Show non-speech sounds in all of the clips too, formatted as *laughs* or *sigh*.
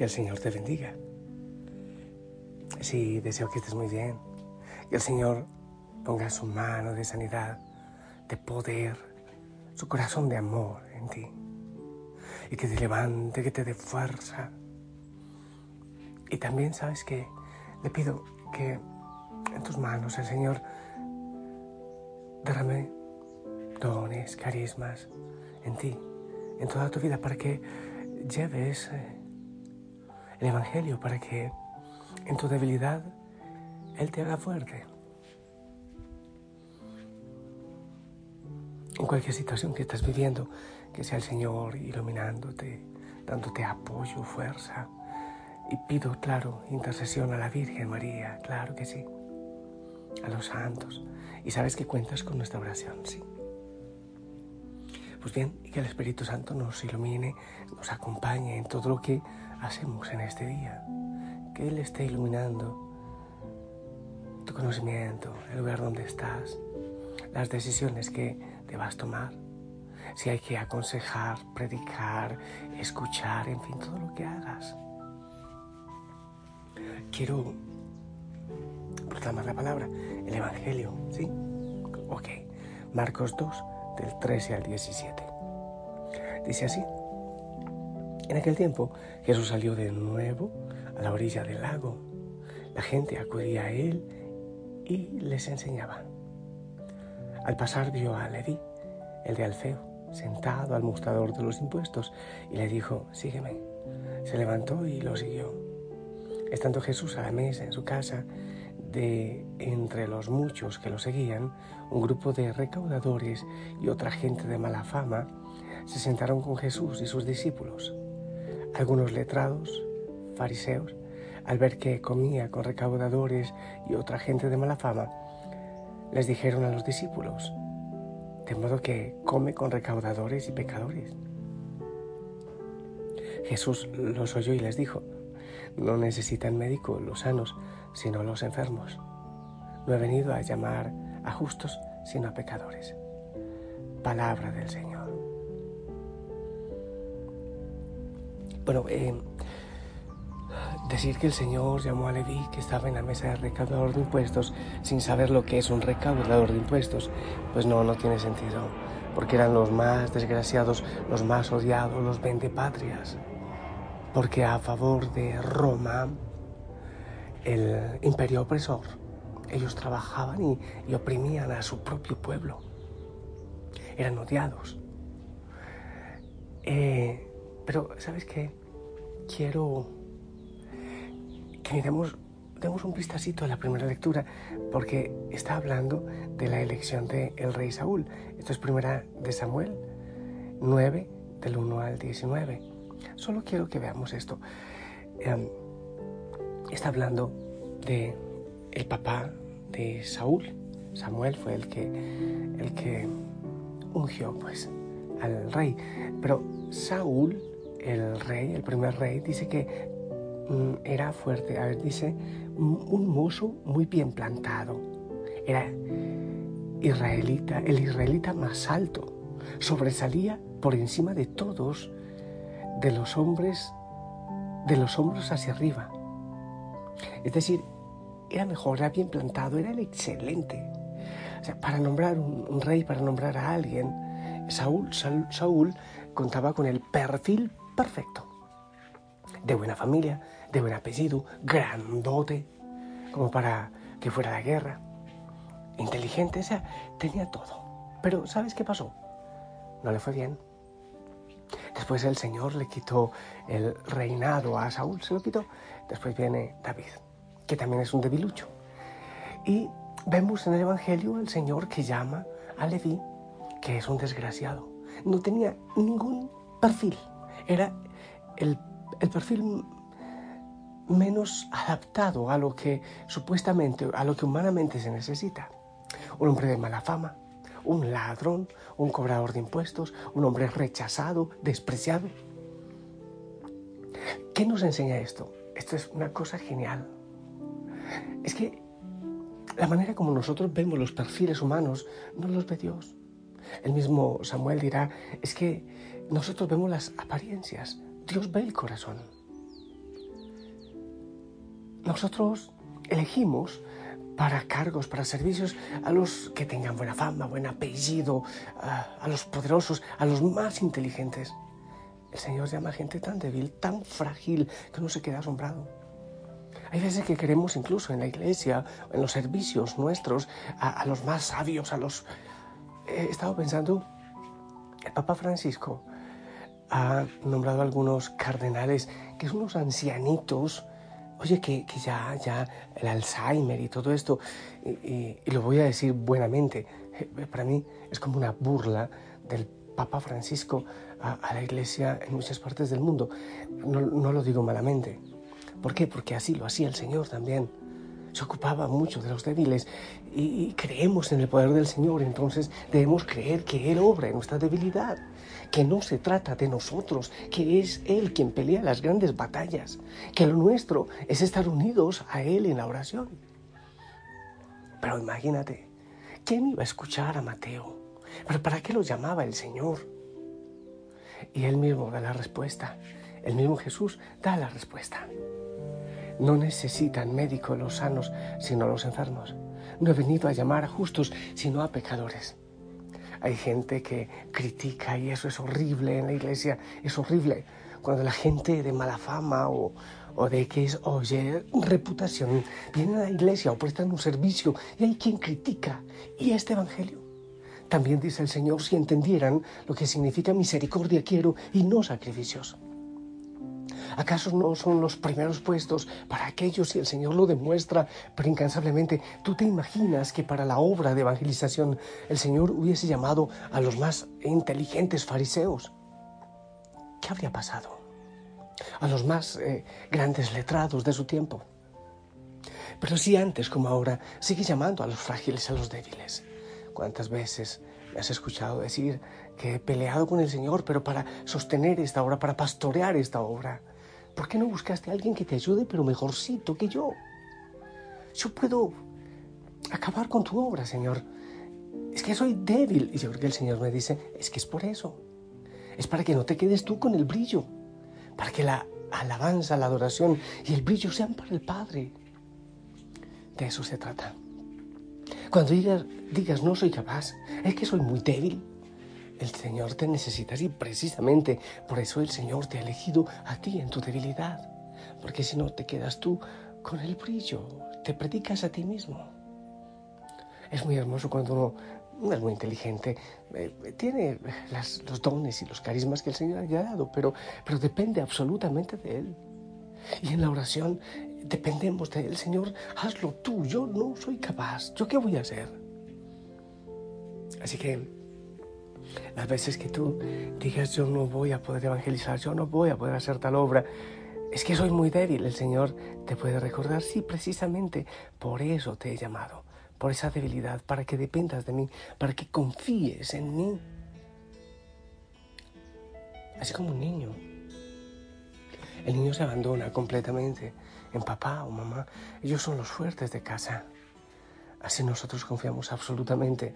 que el Señor te bendiga. Sí, deseo que estés muy bien. Que el Señor ponga su mano de sanidad, de poder, su corazón de amor en ti. Y que te levante, que te dé fuerza. Y también sabes que le pido que en tus manos el Señor derrame dones, carismas en ti, en toda tu vida, para que lleves eh, el Evangelio, para que en tu debilidad Él te haga fuerte. En cualquier situación que estás viviendo, que sea el Señor iluminándote, dándote apoyo, fuerza. Y pido, claro, intercesión a la Virgen María, claro que sí, a los santos. Y sabes que cuentas con nuestra oración, sí. Pues bien, que el Espíritu Santo nos ilumine, nos acompañe en todo lo que hacemos en este día. Que Él esté iluminando tu conocimiento, el lugar donde estás, las decisiones que debas tomar. Si hay que aconsejar, predicar, escuchar, en fin, todo lo que hagas. Quiero proclamar la palabra, el Evangelio, ¿sí? Ok, Marcos 2, del 13 al 17. Dice así, en aquel tiempo Jesús salió de nuevo a la orilla del lago. La gente acudía a él y les enseñaba. Al pasar vio a Leví, el de Alfeo, sentado al mostrador de los impuestos, y le dijo, sígueme. Se levantó y lo siguió. Estando Jesús a la mesa en su casa, de entre los muchos que lo seguían, un grupo de recaudadores y otra gente de mala fama se sentaron con Jesús y sus discípulos. Algunos letrados, fariseos, al ver que comía con recaudadores y otra gente de mala fama, les dijeron a los discípulos, de modo que come con recaudadores y pecadores. Jesús los oyó y les dijo, no necesitan médico los sanos, sino los enfermos. No he venido a llamar a justos, sino a pecadores. Palabra del Señor. Bueno, eh, decir que el Señor llamó a Leví, que estaba en la mesa de recaudador de impuestos, sin saber lo que es un recaudador de impuestos, pues no, no tiene sentido, porque eran los más desgraciados, los más odiados, los vendepatrias, porque a favor de Roma, el imperio opresor, ellos trabajaban y, oprimían a su propio pueblo, eran odiados. Eh, pero, ¿sabes qué? Quiero que demos, demos un vistacito a la primera lectura, porque está hablando de la elección del el rey Saúl. Esto es primera de Samuel 9, del 1 al 19. Solo quiero que veamos esto. Eh, está hablando de el papá de Saúl. Samuel fue el que, el que ungió pues al rey. Pero Saúl, el rey, el primer rey, dice que mm, era fuerte. A ver, dice un mozo muy bien plantado. Era israelita, el israelita más alto. Sobresalía por encima de todos, de los hombres, de los hombros hacia arriba. Es decir, era mejor, era bien plantado, era el excelente. O sea, para nombrar un, rey, para nombrar a alguien, Saúl, Saúl, Saúl contaba con el perfil perfecto. De buena familia, de buen apellido, grandote, como para que fuera la guerra. inteligente, o sea, tenía todo. Pero ¿sabes qué pasó? No le fue bien. Después el Señor le quitó el reinado a Saúl, se lo quitó. Después viene David, que también es un debilucho. Y vemos en el Evangelio al Señor que llama a Leví, que es un desgraciado. No tenía ningún perfil. Era el, el perfil menos adaptado a lo que supuestamente, a lo que humanamente se necesita. Un hombre de mala fama, un ladrón, un cobrador de impuestos, un hombre rechazado, despreciado. ¿Qué nos enseña esto? Esto es una cosa genial. Es que la manera como nosotros vemos los perfiles humanos no los ve Dios. El mismo Samuel dirá, es que nosotros vemos las apariencias, Dios ve el corazón. Nosotros elegimos para cargos, para servicios, a los que tengan buena fama, buen apellido, a, los poderosos, a los más inteligentes. El Señor llama a gente tan débil, tan frágil, que uno se queda asombrado. Hay veces que queremos incluso en la iglesia, en los servicios nuestros, a, los más sabios, a los... He estado pensando, el Papa Francisco ha nombrado a algunos cardenales, que son unos ancianitos, Oye, que, ya, ya el Alzheimer y todo esto, y, lo voy a decir buenamente, eh, para mí es como una burla del Papa Francisco a, la Iglesia en muchas partes del mundo. No, no lo digo malamente. ¿Por qué? Porque así lo hacía el Señor también se ocupaba mucho de los débiles y, creemos en el poder del Señor, entonces debemos creer que Él obra en nuestra debilidad, que no se trata de nosotros, que es Él quien pelea las grandes batallas, que lo nuestro es estar unidos a Él en la oración. Pero imagínate, ¿quién iba a escuchar a Mateo? ¿Pero para qué lo llamaba el Señor? Y Él mismo da la respuesta, el mismo Jesús da la respuesta. No necesitan médicos los sanos, sino los enfermos. No he venido a llamar a justos, sino a pecadores. Hay gente que critica y eso es horrible en la iglesia, es horrible. Cuando la gente de mala fama o, de que es, oye, reputación, viene a la iglesia o prestan un servicio y hay quien critica. Y este evangelio. También dice el Señor, si entendieran lo que significa misericordia quiero y no sacrificios. ¿Acaso no son los primeros puestos para aquellos, y el Señor lo demuestra, pero incansablemente? ¿Tú te imaginas que para la obra de evangelización el Señor hubiese llamado a los más inteligentes fariseos? ¿Qué habría pasado? A los más eh, grandes letrados de su tiempo. Pero si antes como ahora sigue llamando a los frágiles, a los débiles. ¿Cuántas veces me has escuchado decir que he peleado con el Señor, pero para sostener esta obra, para pastorear esta obra? ¿Por qué no buscaste a alguien que te ayude, pero mejorcito que yo? Yo puedo acabar con tu obra, Señor. Es que soy débil. Y yo creo que el Señor me dice, es que es por eso. Es para que no te quedes tú con el brillo. Para que la alabanza, la adoración y el brillo sean para el Padre. De eso se trata. Cuando digas, digas no soy capaz, es que soy muy débil. El Señor te necesita y precisamente por eso el Señor te ha elegido a ti en tu debilidad. Porque si no te quedas tú con el brillo, te predicas a ti mismo. Es muy hermoso cuando uno es muy inteligente, eh, tiene los dones y los carismas que el Señor ha dado, pero, pero depende absolutamente de Él. Y en la oración dependemos de Él. Señor, hazlo tú, yo no soy capaz, ¿yo qué voy a hacer? Así que las veces que tú digas yo no voy a poder evangelizar, yo no voy a poder hacer tal obra, es que soy muy débil. El Señor te puede recordar, sí, precisamente por eso te he llamado, por esa debilidad, para que dependas de mí, para que confíes en mí. Así como un niño. El niño se abandona completamente en papá o mamá. Ellos son los fuertes de casa. Así nosotros confiamos absolutamente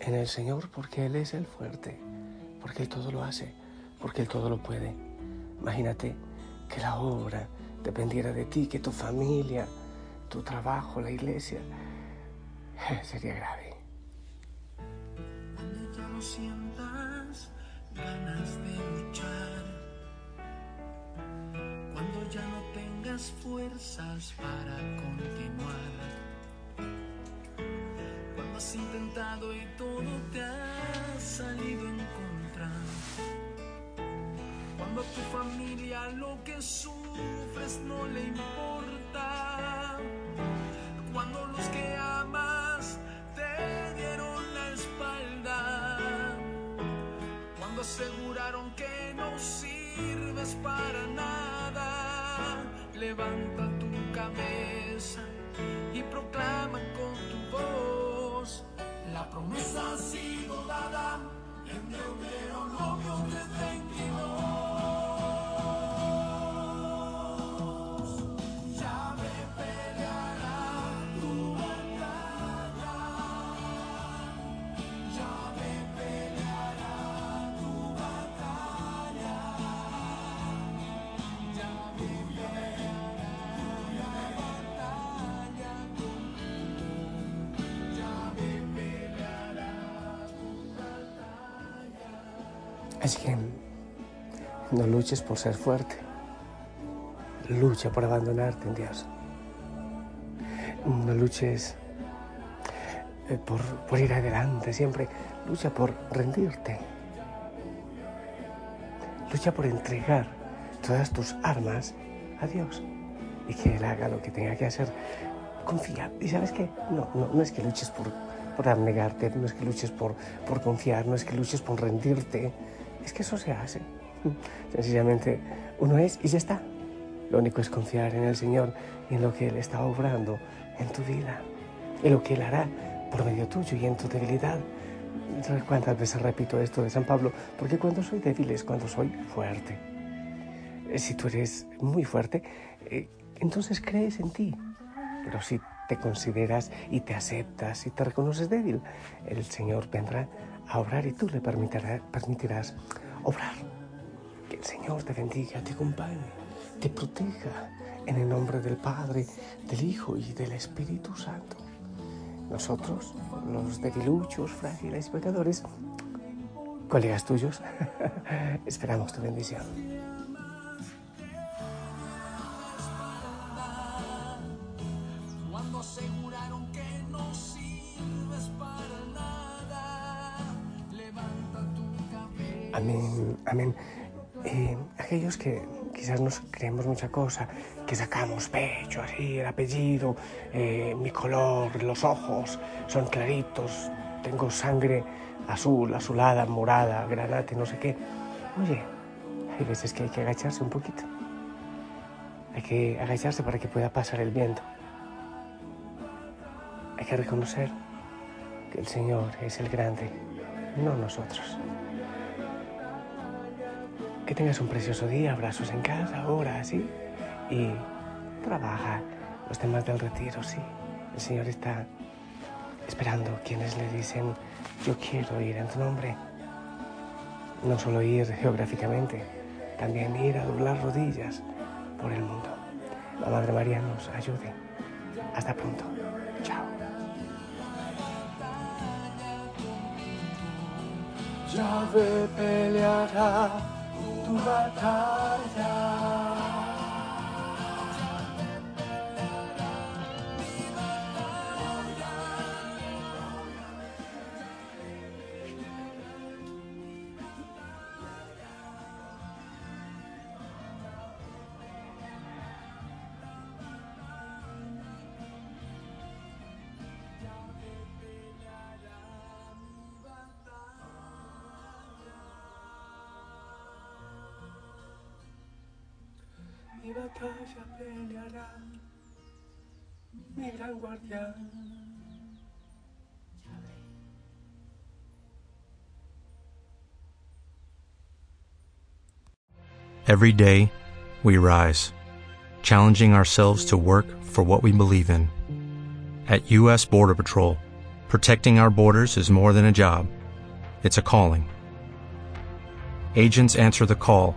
en el Señor porque Él es el fuerte, porque Él todo lo hace, porque Él todo lo puede. Imagínate que la obra dependiera de ti, que tu familia, tu trabajo, la iglesia, sería grave. Cuando ya no sientas ganas de luchar, cuando ya no tengas fuerzas para continuar Has intentado y todo te ha salido en contra. Cuando a tu familia lo que sufres no le importa. Cuando los que amas te dieron la espalda. Cuando aseguraron que no sirves para nada. Levanta tu cabeza ha sido dada en Deuteronomio 3:22. Así que no luches por ser fuerte. Lucha por abandonarte en Dios. No luches eh, por, por ir adelante siempre. Lucha por rendirte. Lucha por entregar todas tus armas a Dios y que Él haga lo que tenga que hacer. Confía. ¿Y sabes qué? No, no, es que luches por, por abnegarte, no es que luches por, por confiar, no es que luches por rendirte. Es que eso se hace. Sencillamente uno es y ya está. Lo único es confiar en el Señor y en lo que Él está obrando en tu vida. En lo que Él hará por medio tuyo y en tu debilidad. ¿Sabes cuántas veces repito esto de San Pablo? Porque cuando soy débil es cuando soy fuerte. Eh, Si tú eres muy fuerte, eh, entonces crees en ti. Pero si te consideras y te aceptas y te reconoces débil, el Señor vendrá a obrar y tú le permitirá- permitirás obrar. Que el Señor te bendiga, te acompañe, te proteja en el nombre del Padre, del Hijo y del Espíritu Santo. Nosotros, los debiluchos, frágiles pecadores, colegas tuyos, *laughs* esperamos tu bendición. Amén, amén. Eh, aquellos que quizás nos creemos mucha cosa, que sacamos pecho, así, el apellido, eh, mi color, los ojos son claritos, tengo sangre azul, azulada, morada, granate, no sé qué. Oye, hay veces que hay que agacharse un poquito. Hay que agacharse para que pueda pasar el viento. Hay que reconocer que el Señor es el grande, no nosotros. Que tengas un precioso día, abrazos en casa, ahora, ¿sí? Y trabaja los temas del retiro, sí. El Señor está esperando quienes le dicen, yo quiero ir en tu nombre. No solo ir geográficamente, también ir a doblar rodillas por el mundo. La Madre María nos ayude. Hasta pronto. Chao. Tu batalla. Batalla peleará, mi gran guardián. Every day, we rise, challenging ourselves to work for what we believe in. At U.S. Border Patrol, protecting our borders is more than a job, it's a calling. Agents answer the call,